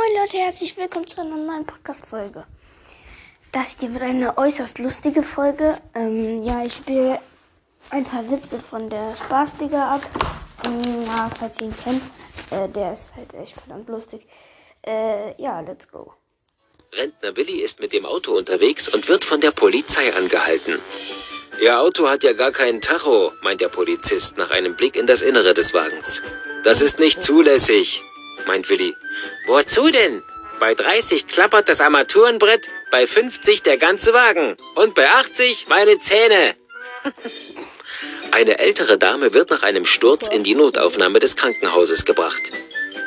Moin Leute, herzlich willkommen zu einer neuen Podcast-Folge. Das hier wird eine äußerst lustige Folge. Ähm, ja, ich spiele ein paar Witze von der Spaßdigger ab. Ähm, ja, falls ihr ihn kennt, äh, der ist halt echt verdammt lustig. Äh, ja, let's go. Rentner Willi ist mit dem Auto unterwegs und wird von der Polizei angehalten. Ihr Auto hat ja gar keinen Tacho, meint der Polizist nach einem Blick in das Innere des Wagens. Das ist nicht zulässig, meint Willi. Wozu denn? Bei 30 klappert das Armaturenbrett, bei 50 der ganze Wagen und bei 80 meine Zähne. Eine ältere Dame wird nach einem Sturz in die Notaufnahme des Krankenhauses gebracht.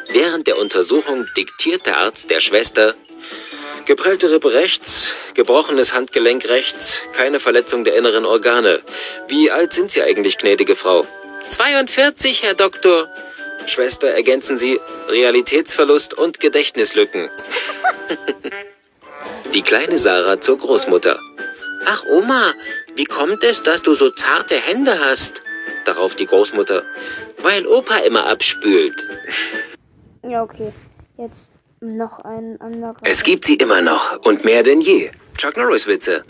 Während der Untersuchung diktiert der Arzt der Schwester Geprellte Rippe rechts, gebrochenes Handgelenk rechts, keine Verletzung der inneren Organe. Wie alt sind Sie eigentlich, gnädige Frau? 42, Herr Doktor. Schwester, ergänzen Sie Realitätsverlust und Gedächtnislücken. Die kleine Sarah zur Großmutter. Ach, Oma, wie kommt es, dass du so zarte Hände hast? Darauf die Großmutter. Weil Opa immer abspült. Ja, okay. Jetzt noch ein anderer. Es gibt sie immer noch und mehr denn je. Chuck Norris Witze.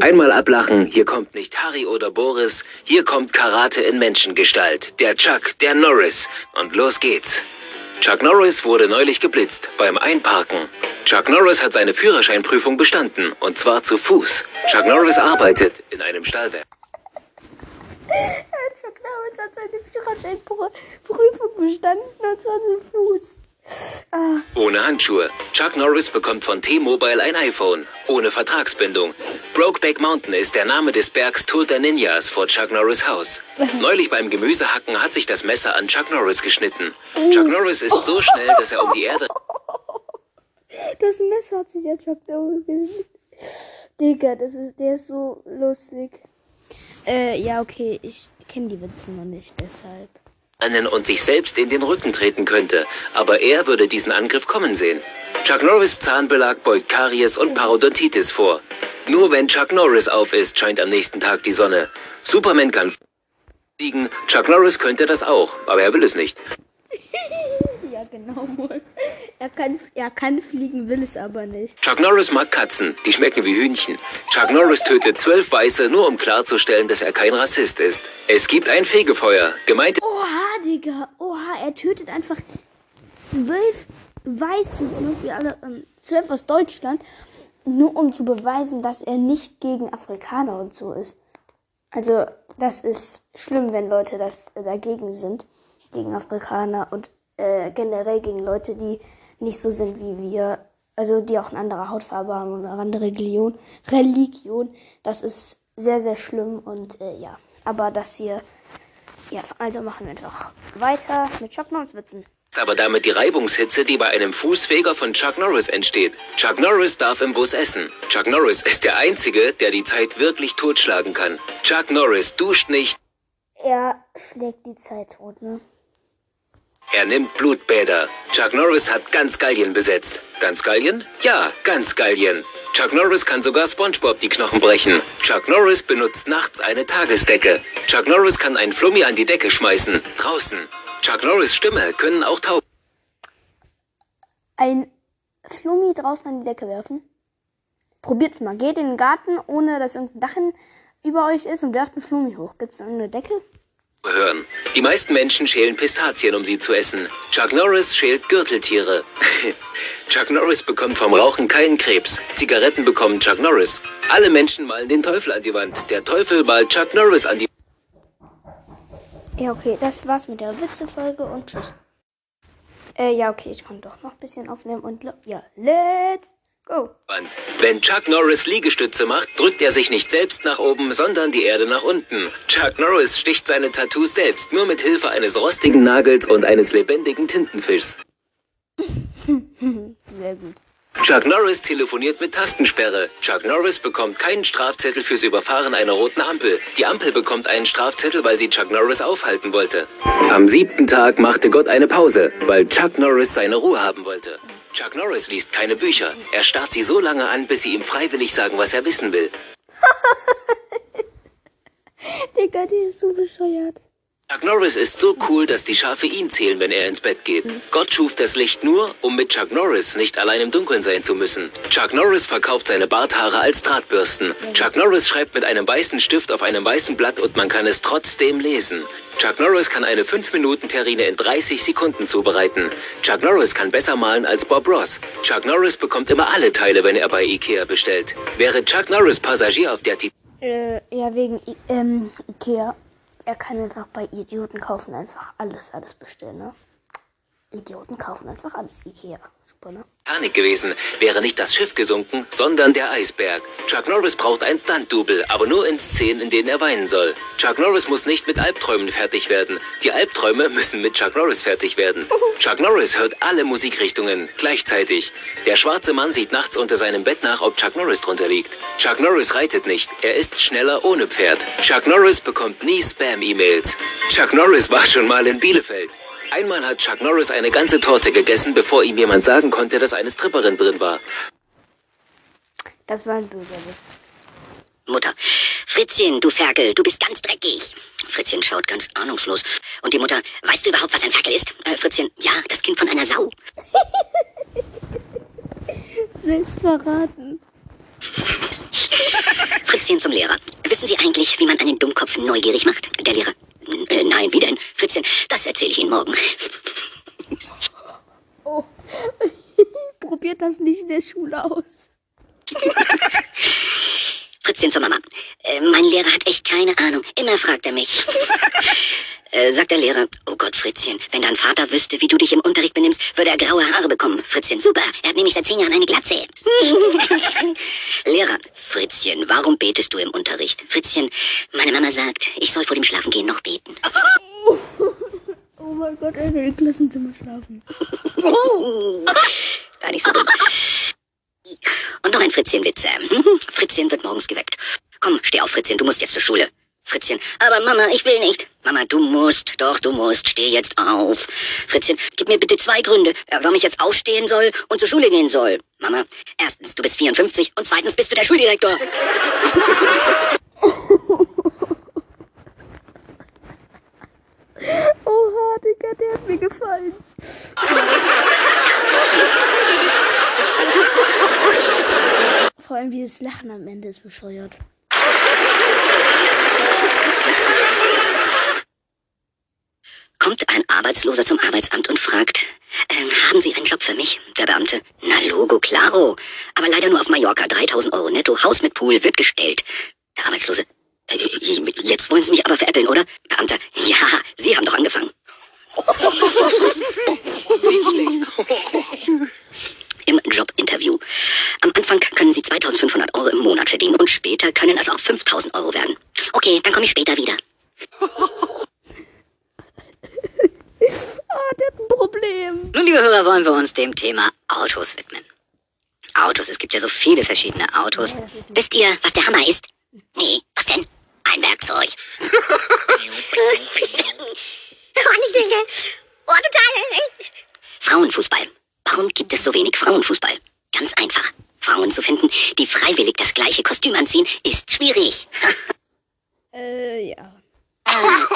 Einmal ablachen, hier kommt nicht Harry oder Boris, hier kommt Karate in Menschengestalt. Der Chuck, der Norris. Und los geht's. Chuck Norris wurde neulich geblitzt beim Einparken. Chuck Norris hat seine Führerscheinprüfung bestanden und zwar zu Fuß. Chuck Norris arbeitet in einem Stallwerk. Chuck Norris hat seine Führerscheinprüfung bestanden und zwar zu Fuß. Ohne Handschuhe. Chuck Norris bekommt von T-Mobile ein iPhone. Ohne Vertragsbindung. Brokeback Mountain ist der Name des Bergs toter Ninjas vor Chuck Norris Haus. Neulich beim Gemüsehacken hat sich das Messer an Chuck Norris geschnitten. Chuck Norris ist so schnell, dass er um die Erde... das Messer hat sich der Chuck Norris gelegt. Digga, das ist, der ist so lustig. Äh, ja, okay, ich kenne die Witze noch nicht, deshalb. Rennen und sich selbst in den Rücken treten könnte. Aber er würde diesen Angriff kommen sehen. Chuck Norris Zahnbelag beugt Karies und Parodontitis vor. Nur wenn Chuck Norris auf ist, scheint am nächsten Tag die Sonne. Superman kann fliegen, Chuck Norris könnte das auch, aber er will es nicht. Genau. Er kann, er kann fliegen, will es aber nicht. Chuck Norris mag Katzen, die schmecken wie Hühnchen. Chuck Norris tötet zwölf Weiße, nur um klarzustellen, dass er kein Rassist ist. Es gibt ein Fegefeuer. Gemeint Oha, Digga. Oha, er tötet einfach zwölf Weiße, Beispiel alle ähm, zwölf aus Deutschland, nur um zu beweisen, dass er nicht gegen Afrikaner und so ist. Also, das ist schlimm, wenn Leute das äh, dagegen sind, gegen Afrikaner und äh, generell gegen Leute, die nicht so sind wie wir, also die auch eine andere Hautfarbe haben und eine andere Religion. Religion, das ist sehr, sehr schlimm und äh, ja. Aber das hier, ja, also machen wir einfach weiter mit Chuck Norris Witzen. aber damit die Reibungshitze, die bei einem Fußfeger von Chuck Norris entsteht. Chuck Norris darf im Bus essen. Chuck Norris ist der Einzige, der die Zeit wirklich totschlagen kann. Chuck Norris duscht nicht, Er schlägt die Zeit tot, ne? Er nimmt Blutbäder. Chuck Norris hat ganz Gallien besetzt. Ganz Gallien? Ja, ganz Gallien. Chuck Norris kann sogar SpongeBob die Knochen brechen. Chuck Norris benutzt nachts eine Tagesdecke. Chuck Norris kann einen Flummi an die Decke schmeißen. Draußen. Chuck Norris Stimme können auch Tauben. Ein Flummi draußen an die Decke werfen. Probiert's mal. Geht in den Garten, ohne dass irgendein Dach über euch ist und werft einen Flummi hoch. Gibt's eine Decke? Hören. Die meisten Menschen schälen Pistazien, um sie zu essen. Chuck Norris schält Gürteltiere. Chuck Norris bekommt vom Rauchen keinen Krebs. Zigaretten bekommen Chuck Norris. Alle Menschen malen den Teufel an die Wand. Der Teufel malt Chuck Norris an die Ja, okay, das war's mit der Witzefolge und tschüss. Äh, ja, okay, ich kann doch noch ein bisschen aufnehmen und ja, let's go. Wand. Wenn Chuck Norris Liegestütze macht, drückt er sich nicht selbst nach oben, sondern die Erde nach unten. Chuck Norris sticht seine Tattoos selbst, nur mit Hilfe eines rostigen Nagels und eines lebendigen Tintenfischs. Sehr gut. Chuck Norris telefoniert mit Tastensperre. Chuck Norris bekommt keinen Strafzettel fürs Überfahren einer roten Ampel. Die Ampel bekommt einen Strafzettel, weil sie Chuck Norris aufhalten wollte. Am siebten Tag machte Gott eine Pause, weil Chuck Norris seine Ruhe haben wollte. Chuck Norris liest keine Bücher. Er starrt sie so lange an, bis sie ihm freiwillig sagen, was er wissen will. Digga, die ist so bescheuert. Chuck Norris ist so cool, dass die Schafe ihn zählen, wenn er ins Bett geht. Gott schuf das Licht nur, um mit Chuck Norris nicht allein im Dunkeln sein zu müssen. Chuck Norris verkauft seine Barthaare als Drahtbürsten. Chuck Norris schreibt mit einem weißen Stift auf einem weißen Blatt und man kann es trotzdem lesen. Chuck Norris kann eine 5-Minuten-Terrine in 30 Sekunden zubereiten. Chuck Norris kann besser malen als Bob Ross. Chuck Norris bekommt immer alle Teile, wenn er bei Ikea bestellt. Wäre Chuck Norris Passagier auf der Titanic, Äh, ja, wegen I ähm, Ikea. Er kann einfach bei Idioten kaufen, einfach alles, alles bestellen, ne? Idioten kaufen einfach alles Ikea. Super, ne? Titanic gewesen, wäre nicht das Schiff gesunken, sondern der Eisberg. Chuck Norris braucht ein Stunt-Double, aber nur in Szenen, in denen er weinen soll. Chuck Norris muss nicht mit Albträumen fertig werden. Die Albträume müssen mit Chuck Norris fertig werden. Chuck Norris hört alle Musikrichtungen gleichzeitig. Der schwarze Mann sieht nachts unter seinem Bett nach, ob Chuck Norris drunter liegt. Chuck Norris reitet nicht. Er ist schneller ohne Pferd. Chuck Norris bekommt nie Spam-E-Mails. Chuck Norris war schon mal in Bielefeld. Einmal hat Chuck Norris eine ganze Torte gegessen, bevor ihm jemand sagen konnte, dass eine Stripperin drin war. Das war ein böser Witz. Mutter. Fritzchen, du Ferkel, du bist ganz dreckig. Fritzchen schaut ganz ahnungslos. Und die Mutter, weißt du überhaupt, was ein Ferkel ist? Äh, Fritzchen, ja, das Kind von einer Sau. Selbst verraten. Fritzchen zum Lehrer. Wissen Sie eigentlich, wie man einen Dummkopf neugierig macht? Der Lehrer. Äh, nein, wie denn? Fritzchen, das erzähle ich Ihnen morgen. Oh. Probiert das nicht in der Schule aus. Fritzchen zur Mama. Äh, mein Lehrer hat echt keine Ahnung. Immer fragt er mich. Äh, sagt der Lehrer, oh Gott, Fritzchen, wenn dein Vater wüsste, wie du dich im Unterricht benimmst, würde er graue Haare bekommen. Fritzchen, super, er hat nämlich seit zehn Jahren eine Glatze. Lehrer, Fritzchen, warum betest du im Unterricht? Fritzchen, meine Mama sagt, ich soll vor dem Schlafengehen noch beten. Oh mein Gott, er will im Klassenzimmer schlafen. Gar nicht so dumm. Und noch ein Fritzchen-Witz. ähm. Fritzchen wird morgens geweckt. Komm, steh auf, Fritzchen, du musst jetzt zur Schule. Fritzchen, aber Mama, ich will nicht. Mama, du musst, doch, du musst, steh jetzt auf. Fritzchen, gib mir bitte zwei Gründe, äh, warum ich jetzt aufstehen soll und zur Schule gehen soll. Mama, erstens, du bist 54 und zweitens bist du der Schuldirektor. Oha, Digga, der hat mir gefallen. Vor allem dieses Lachen am Ende ist bescheuert. Kommt ein Arbeitsloser zum Arbeitsamt und fragt, ähm, haben Sie einen Job für mich? Der Beamte, na logo, claro. Aber leider nur auf Mallorca, 3000 Euro netto, Haus mit Pool, wird gestellt. Der Arbeitslose, äh, jetzt wollen Sie mich aber veräppeln, oder? Beamter, ja, Sie haben doch angefangen. Im Jobinterview. Am Anfang können Sie 2500 Euro im Monat verdienen und später können es auch 5000 Euro werden. Okay, dann komme ich später wieder. Ah, der hat ein Problem. Nun, liebe Hörer, wollen wir uns dem Thema Autos widmen. Autos, es gibt ja so viele verschiedene Autos. Wisst ihr, was der Hammer ist? Nee, was denn? Ein Werkzeug. Oh, total. Frauenfußball. Warum gibt es so wenig Frauenfußball? Ganz einfach. Frauen zu finden, die freiwillig das gleiche Kostüm anziehen, ist schwierig. Äh, ja.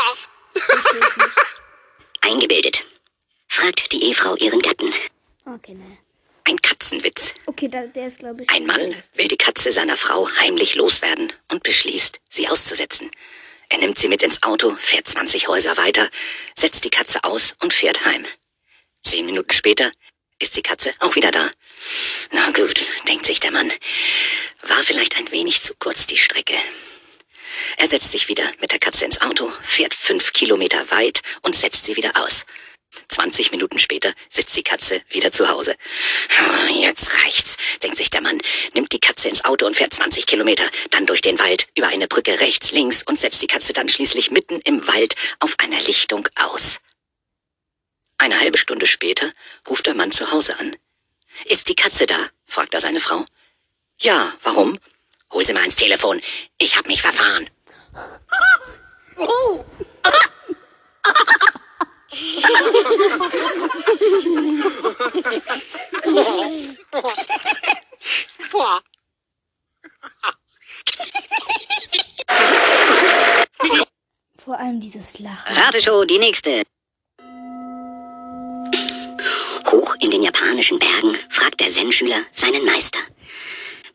Eingebildet. Fragt die Ehefrau ihren Gatten. Okay, ne. Ein Katzenwitz. Okay, da, der ist, glaube ich. Ein Mann will die Katze seiner Frau heimlich loswerden und beschließt, sie auszusetzen. Er nimmt sie mit ins Auto, fährt 20 Häuser weiter, setzt die Katze aus und fährt heim. Zehn Minuten später ist die Katze auch wieder da. Na gut, denkt sich der Mann. War vielleicht ein wenig zu kurz die Strecke. Er setzt sich wieder mit der Katze ins Auto, fährt fünf Kilometer weit und setzt sie wieder aus. 20 Minuten später sitzt die Katze wieder zu Hause. Ah, Jetzt reicht's, denkt sich der Mann, nimmt die Katze ins Auto und fährt 20 Kilometer, dann durch den Wald, über eine Brücke rechts, links und setzt die Katze dann schließlich mitten im Wald auf einer Lichtung aus. Eine halbe Stunde später ruft der Mann zu Hause an. Ist die Katze da? fragt er seine Frau. Ja, warum? Hol sie mal ins Telefon. Ich hab mich verfahren. Vor allem dieses Lachen. Rateshow, die nächste. Hoch in den japanischen Bergen fragt der Zen-Schüler seinen Meister.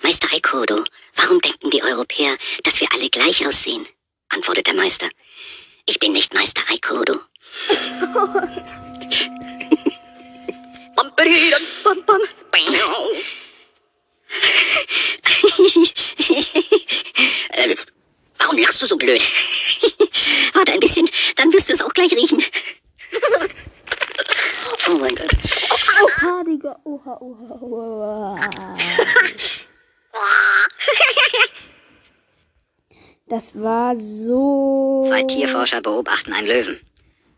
Meister Aikodo, warum denken die Europäer, dass wir alle gleich aussehen? Antwortet der Meister. Ich bin nicht Meister Aikodo. Ähm, warum lachst du so blöd? Warte ein bisschen, dann wirst du es auch gleich riechen. oh mein Gott. Oha, Digga. Oha, oha, oha. Das war so. Zwei Tierforscher beobachten einen Löwen.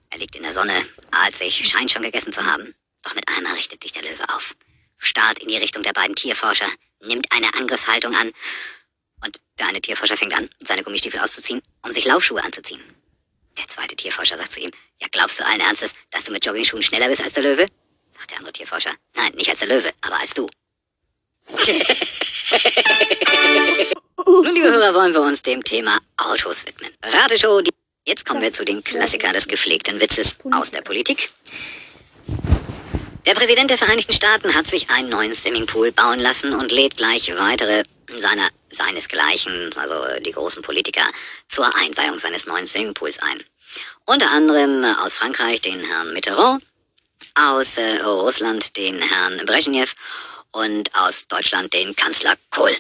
Er liegt in der Sonne, ahlt sich, scheint schon gegessen zu haben. Doch mit einmal richtet sich der Löwe auf, starrt in die Richtung der beiden Tierforscher, nimmt eine Angriffshaltung an und der eine Tierforscher fängt an, seine Gummistiefel auszuziehen, um sich Laufschuhe anzuziehen. Der zweite Tierforscher sagt zu ihm, ja glaubst du allen Ernstes, dass du mit Joggingschuhen schneller bist als der Löwe? Sagt der andere Tierforscher, nein, nicht als der Löwe, aber als du. Nun, liebe Hörer, wollen wir uns dem Thema Autos widmen. Rateshow, die Jetzt kommen wir zu den Klassikern des gepflegten Witzes aus der Politik. Der Präsident der Vereinigten Staaten hat sich einen neuen Swimmingpool bauen lassen und lädt gleich weitere seiner, seinesgleichen, also die großen Politiker, zur Einweihung seines neuen Swimmingpools ein. Unter anderem aus Frankreich den Herrn Mitterrand, aus äh, Russland den Herrn Brezhnev und aus Deutschland den Kanzler Kohl.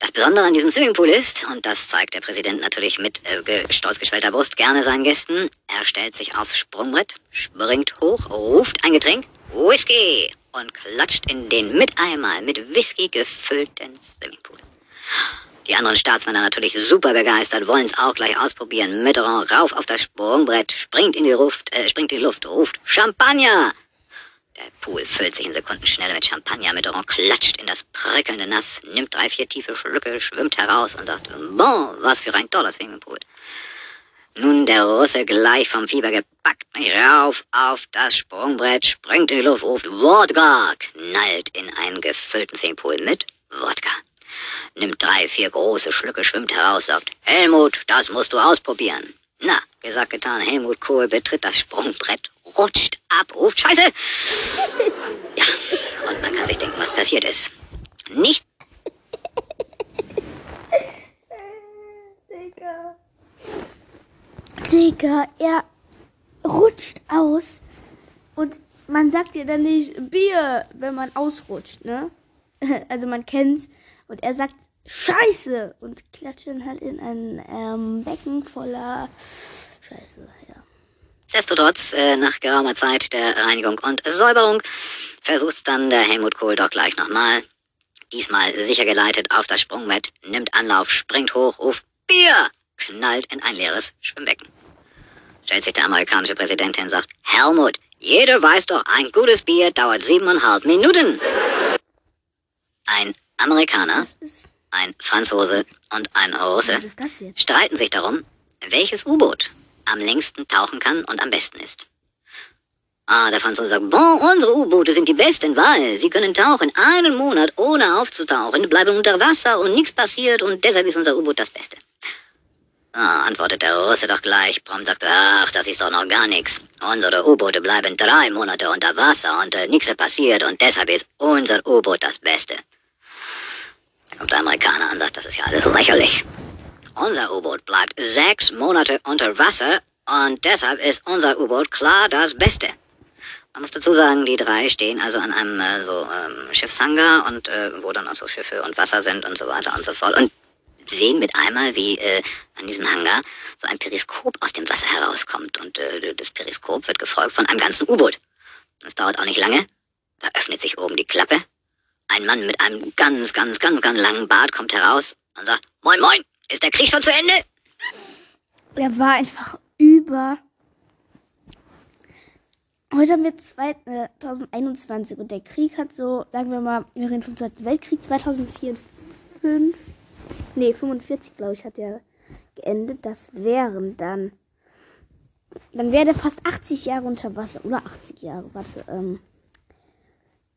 Das Besondere an diesem Swimmingpool ist, und das zeigt der Präsident natürlich mit äh, stolz geschwellter Brust gerne seinen Gästen, er stellt sich aufs Sprungbrett, springt hoch, ruft ein Getränk, Whisky, und klatscht in den mit einmal mit Whisky gefüllten Swimmingpool. Die anderen Staatsmänner natürlich super begeistert, wollen es auch gleich ausprobieren. Mitterrand rauf auf das Sprungbrett, springt in die Luft, äh, springt in die Luft, ruft Champagner! Der Pool füllt sich in Sekundenschnelle mit Champagner. Mitterrand klatscht in das prickelnde Nass, nimmt drei, vier tiefe Schlücke, schwimmt heraus und sagt, bon, was für ein toller Swimmingpool. Nun der Russe gleich vom Fieber gepackt, rauf auf das Sprungbrett, springt in die Luft, ruft Wodka, knallt in einen gefüllten Swimmingpool mit Wodka. Nimmt drei, vier große Schlücke, schwimmt heraus, sagt, Helmut, das musst du ausprobieren. Na, gesagt, getan, Helmut Kohl betritt das Sprungbrett, rutscht ab, ruft Scheiße. Ja, und man kann sich denken, was passiert ist. Nicht Digga. Digga, er rutscht aus und man sagt ja dann nicht Bier, wenn man ausrutscht, ne? Also man kennt's und er sagt Scheiße und klatscht dann halt in ein ähm, Becken voller Scheiße, ja. Nichtsdestotrotz, äh, nach geraumer Zeit der Reinigung und Säuberung, versucht's dann der Helmut Kohl doch gleich nochmal. Diesmal sicher geleitet auf das Sprungbrett, nimmt Anlauf, springt hoch, ruft Bier, knallt in ein leeres Schwimmbecken. Stellt sich der amerikanische Präsident hin und sagt, Helmut, jeder weiß doch, ein gutes Bier dauert siebeneinhalb Minuten. Ein Amerikaner, ein Franzose und ein Russe streiten sich darum, welches U-Boot am längsten tauchen kann und am besten ist. Ah, der Franzose sagt, bon, unsere U-Boote sind die besten, weil sie können tauchen einen Monat ohne aufzutauchen, bleiben unter Wasser und nichts passiert und deshalb ist unser U-Boot das Beste. Ah, antwortet der Russe doch gleich, prompt sagt, ach, das ist doch noch gar nichts. Unsere U-Boote bleiben drei Monate unter Wasser und äh, nichts passiert und deshalb ist unser U-Boot das Beste. Kommt der Amerikaner und sagt, das ist ja alles lächerlich. Unser U-Boot bleibt sechs Monate unter Wasser und deshalb ist unser U-Boot klar das Beste. Man muss dazu sagen, die drei stehen also an einem äh, so ähm, Schiffshangar und äh, wo dann auch so Schiffe und Wasser sind und so weiter und so fort und sehen mit einmal, wie äh, an diesem Hangar so ein Periskop aus dem Wasser herauskommt und äh, das Periskop wird gefolgt von einem ganzen U-Boot. Das dauert auch nicht lange. Da öffnet sich oben die Klappe. Ein Mann mit einem ganz, ganz, ganz, ganz langen Bart kommt heraus und sagt, Moin, moin, ist der Krieg schon zu Ende? Er war einfach über. Heute haben wir zwei- äh, 2021 und der Krieg hat so, sagen wir mal, während vom Zweiten Weltkrieg 2004, 5, nee, 45, glaube ich, hat der geendet. Das wären dann, dann wäre der fast 80 Jahre unter Wasser, oder 80 Jahre, warte, ähm,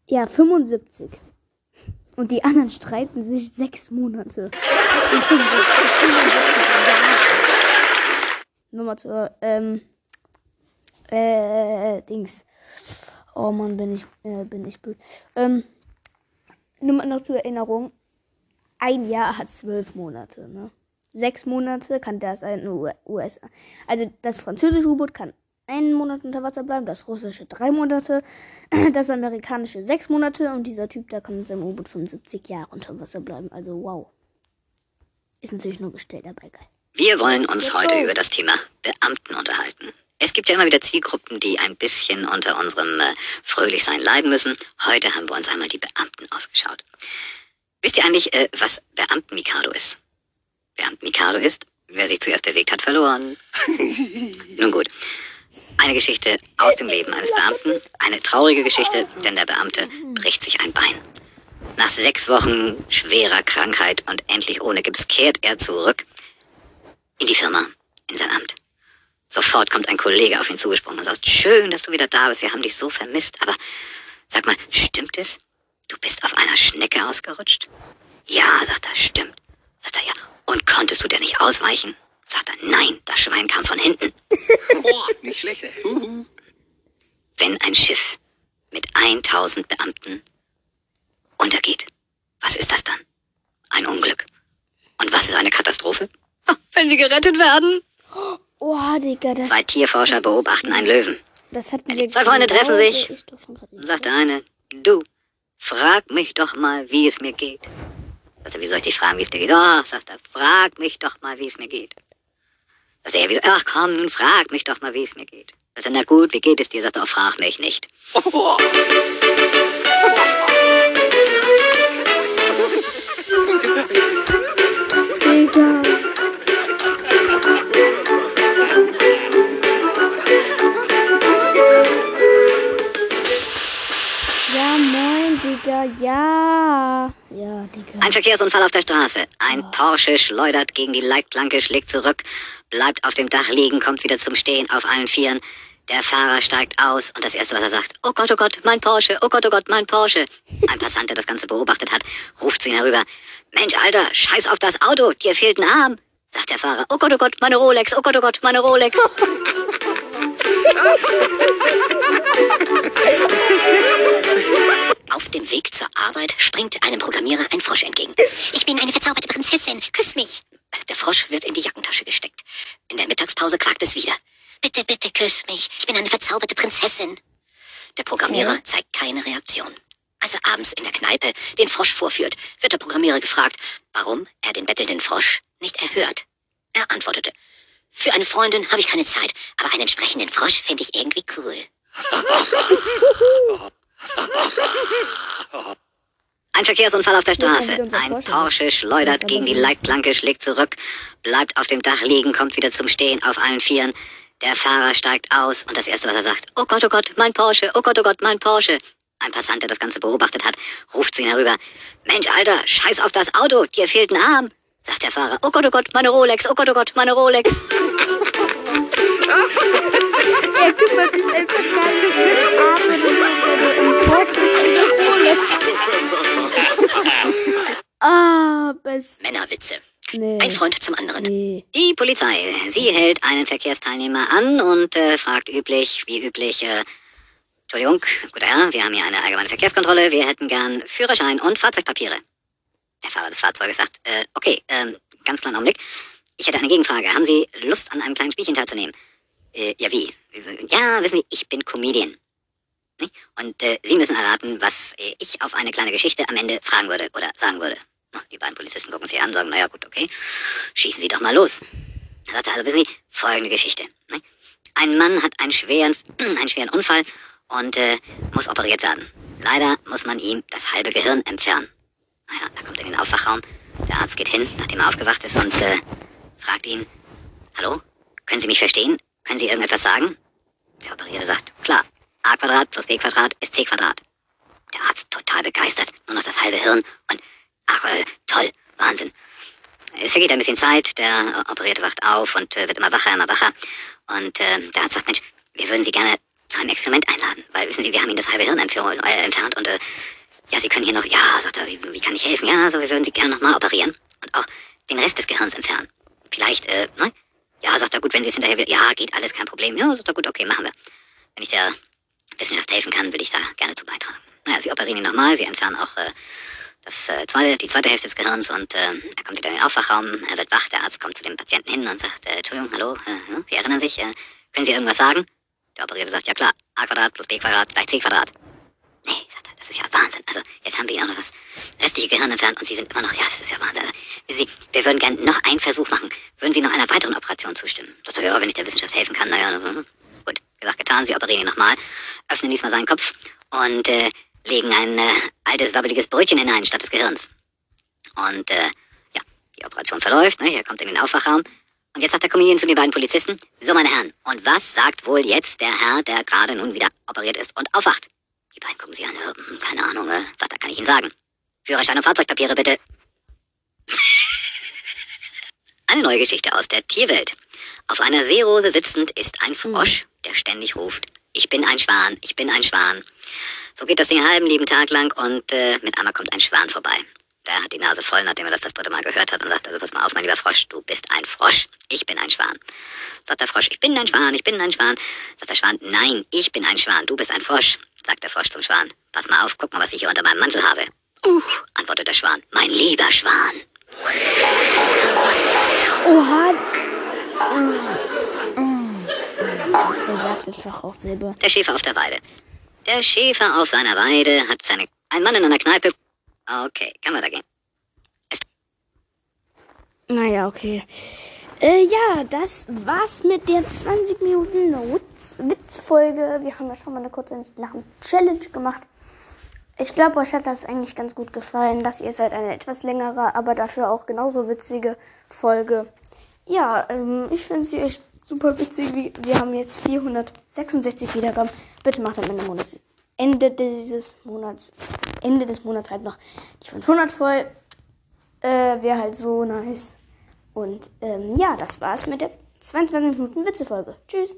ja, 75. Und die anderen streiten sich sechs Monate. Nummer zur, ähm, äh, Dings. Oh Mann, bin ich, äh, bin ich blöd. Ähm, nur mal noch zur Erinnerung. Ein Jahr hat zwölf Monate, ne? Sechs Monate kann das ein US. Also das französische U-Boot kann einen Monat unter Wasser bleiben, das russische drei Monate, das amerikanische sechs Monate und dieser Typ, da kann mit seinem U-Boot 75 Jahre unter Wasser bleiben. Also wow. Ist natürlich nur gestellt, aber geil. Wir wollen uns heute über das Thema Beamten unterhalten. Es gibt ja immer wieder Zielgruppen, die ein bisschen unter unserem äh, Fröhlichsein leiden müssen. Heute haben wir uns einmal die Beamten ausgeschaut. Wisst ihr eigentlich, äh, was Beamten-Mikado ist? Beamten-Mikado ist, wer sich zuerst bewegt hat, verloren. Nun gut. Eine Geschichte aus dem Leben eines Beamten. Eine traurige Geschichte, denn der Beamte bricht sich ein Bein. Nach sechs Wochen schwerer Krankheit und endlich ohne Gips kehrt er zurück in die Firma, in sein Amt. Sofort kommt ein Kollege auf ihn zugesprungen und sagt, schön, dass du wieder da bist, wir haben dich so vermisst, aber sag mal, stimmt es? Du bist auf einer Schnecke ausgerutscht? Ja, sagt er, stimmt. Sagt er, ja. Und konntest du dir nicht ausweichen? Sagt er, nein, das Schwein kam von hinten. Boah, nicht schlecht. Uhu. Wenn ein Schiff mit 1000 Beamten untergeht, was ist das dann? Ein Unglück. Und was ist eine Katastrophe? Ah, wenn sie gerettet werden. Oh, Digga, das, Zwei Tierforscher beobachten einen Löwen. das Wenn wir die zwei Freunde treffen sich, sagt der eine, du, frag mich doch mal, wie es mir geht. Sagt er, wie soll ich dich fragen, wie es dir geht? Oh, sagt er, frag mich doch mal, wie es mir geht. Sagt er, wie, ach komm, nun frag mich doch mal, wie es mir geht. Er, na gut, wie geht es dir? Sagt er, oh, frag mich nicht. Ja, moin, Digga, ja. Ein Verkehrsunfall auf der Straße. Ein Porsche schleudert gegen die Leitplanke, schlägt zurück, bleibt auf dem Dach liegen, kommt wieder zum Stehen auf allen Vieren. Der Fahrer steigt aus und das erste, was er sagt, oh Gott, oh Gott, mein Porsche, oh Gott, oh Gott, mein Porsche. Ein Passant, der das Ganze beobachtet hat, ruft zu ihm herüber, Mensch, Alter, scheiß auf das Auto, dir fehlt ein Arm. Sagt der Fahrer, oh Gott, oh Gott, meine Rolex, oh Gott, oh Gott, meine Rolex. Auf dem Weg zur Arbeit springt einem Programmierer ein Frosch entgegen. Ich bin eine verzauberte Prinzessin. Küss mich. Der Frosch wird in die Jackentasche gesteckt. In der Mittagspause quakt es wieder. Bitte, bitte küss mich. Ich bin eine verzauberte Prinzessin. Der Programmierer zeigt keine Reaktion. Als er abends in der Kneipe den Frosch vorführt, wird der Programmierer gefragt, warum er den bettelnden Frosch nicht erhört. Er antwortete, für eine Freundin habe ich keine Zeit, aber einen sprechenden Frosch finde ich irgendwie cool. Ein Verkehrsunfall auf der Straße. Ein Porsche. Schleudert gegen die Leitplanke, schlägt zurück, bleibt auf dem Dach liegen, kommt wieder zum Stehen auf allen Vieren. Der Fahrer steigt aus und das erste, was er sagt, oh Gott, oh Gott, mein Porsche, oh Gott, oh Gott, mein Porsche. Ein Passant, der das Ganze beobachtet hat, ruft zu ihm herüber, Mensch, Alter, scheiß auf das Auto, dir fehlt ein Arm. Sagt der Fahrer, oh Gott, oh Gott, meine Rolex, oh Gott, oh Gott, meine Rolex. Er kümmert sich einfach gar nicht um Ah, best. Männerwitze. Nee. Ein Freund zum anderen. Nee. Die Polizei, sie hält einen Verkehrsteilnehmer an und äh, fragt üblich, wie üblich, äh, Entschuldigung, guter Herr, wir haben hier eine allgemeine Verkehrskontrolle, wir hätten gern Führerschein und Fahrzeugpapiere. Der Fahrer des Fahrzeuges sagt, äh, okay, ähm, ganz kleinen Augenblick. Ich hätte eine Gegenfrage. Haben Sie Lust, an einem kleinen Spielchen teilzunehmen? Äh, ja, wie? Ja, wissen Sie, ich bin Comedian. Und äh, Sie müssen erraten, was äh, ich auf eine kleine Geschichte am Ende fragen würde oder sagen würde. Die beiden Polizisten gucken sich an und sagen, naja gut, okay, schießen Sie doch mal los. Er sagte, also wissen Sie, folgende Geschichte. Ne? Ein Mann hat einen schweren, einen schweren Unfall und äh, muss operiert werden. Leider muss man ihm das halbe Gehirn entfernen. Naja, er kommt in den Aufwachraum. Der Arzt geht hin, nachdem er aufgewacht ist und äh, fragt ihn, Hallo, können Sie mich verstehen? Können Sie irgendetwas sagen? Der Operierte sagt, klar, a Quadrat plus b Quadrat ist c Quadrat. Der Arzt total begeistert, nur noch das halbe Hirn und ach, äh, toll, Wahnsinn. Es vergeht ein bisschen Zeit, der Operierte wacht auf und äh, wird immer wacher, immer wacher. Und äh, der Arzt sagt, Mensch, wir würden Sie gerne zu einem Experiment einladen, weil wissen Sie, wir haben Ihnen das halbe Hirn äh, entfernt und äh, ja, Sie können hier noch, ja, sagt er, wie, wie kann ich helfen? Ja, also wir würden Sie gerne nochmal operieren und auch den Rest des Gehirns entfernen. Vielleicht, äh, ne? Ja, sagt er, gut, wenn sie es hinterher will. Ja, geht alles, kein Problem. Ja, sagt er, gut, okay, machen wir. Wenn ich der Wissenschaft helfen kann, will ich da gerne zu beitragen. Naja, sie operieren ihn nochmal, sie entfernen auch äh, das, äh, zweite, die zweite Hälfte des Gehirns und äh, er kommt wieder in den Aufwachraum, er wird wach, der Arzt kommt zu dem Patienten hin und sagt, äh, Entschuldigung, hallo, äh, Sie erinnern sich, äh, können Sie irgendwas sagen? Der Operierte sagt, ja klar, a Quadrat plus b Quadrat gleich c Quadrat. Nee, sagt er, das ist ja Wahnsinn. Also, jetzt haben wir Ihnen auch noch das restliche Gehirn entfernt und Sie sind immer noch, ja, das ist ja Wahnsinn. Also, Sie, wir würden gerne noch einen Versuch machen. Würden Sie noch einer weiteren Operation zustimmen? Sagt er, ja, wenn ich der Wissenschaft helfen kann, naja. Gesagt, getan, Sie operieren ihn nochmal, öffnen diesmal seinen Kopf und äh, legen ein äh, altes, wabbeliges Brötchen hinein statt des Gehirns. Und äh, ja, die Operation verläuft, ne? er kommt in den Aufwachraum. Und jetzt sagt der Comedian zu den beiden Polizisten, so meine Herren, und was sagt wohl jetzt der Herr, der gerade nun wieder operiert ist und aufwacht? Die beiden gucken sich an, hm, keine Ahnung, äh, sagt er, kann ich Ihnen sagen. Führerschein und Fahrzeugpapiere bitte. Eine neue Geschichte aus der Tierwelt. Auf einer Seerose sitzend ist ein Frosch, der ständig ruft, ich bin ein Schwan, ich bin ein Schwan. So geht das den halben lieben Tag lang und äh, mit einmal kommt ein Schwan vorbei. Der hat die Nase voll, nachdem er das das dritte Mal gehört hat und sagt, also pass mal auf, mein lieber Frosch, du bist ein Frosch, ich bin ein Schwan. Sagt der Frosch, ich bin ein Schwan, ich bin ein Schwan. Sagt der Schwan, nein, ich bin ein Schwan, du bist ein Frosch. Sagt der Frosch zum Schwan, pass mal auf, guck mal, was ich hier unter meinem Mantel habe. Uh, antwortet der Schwan, mein lieber Schwan. Oha. Es doch auch selber. Der Schäfer auf der Weide. Der Schäfer auf seiner Weide hat seine... Ein Mann in einer Kneipe... Okay, kann weitergehen. Naja, okay. Äh, ja, das war's mit der 20 Minuten Witz- Witzfolge. Wir haben ja schon mal eine kurze Lachen-Challenge gemacht. Ich glaube, euch hat das eigentlich ganz gut gefallen. Das hier ist halt eine etwas längere, aber dafür auch genauso witzige Folge. Ja, ähm, ich finde sie echt super witzig. Wir haben jetzt 466 Wiedergaben. Bitte macht am Ende, Monats, Ende dieses Monats, Ende des Monats halt noch die 500 voll. Äh, Wäre halt so nice. Und ähm, ja, das war's mit der 22 Minuten Witzefolge. Tschüss.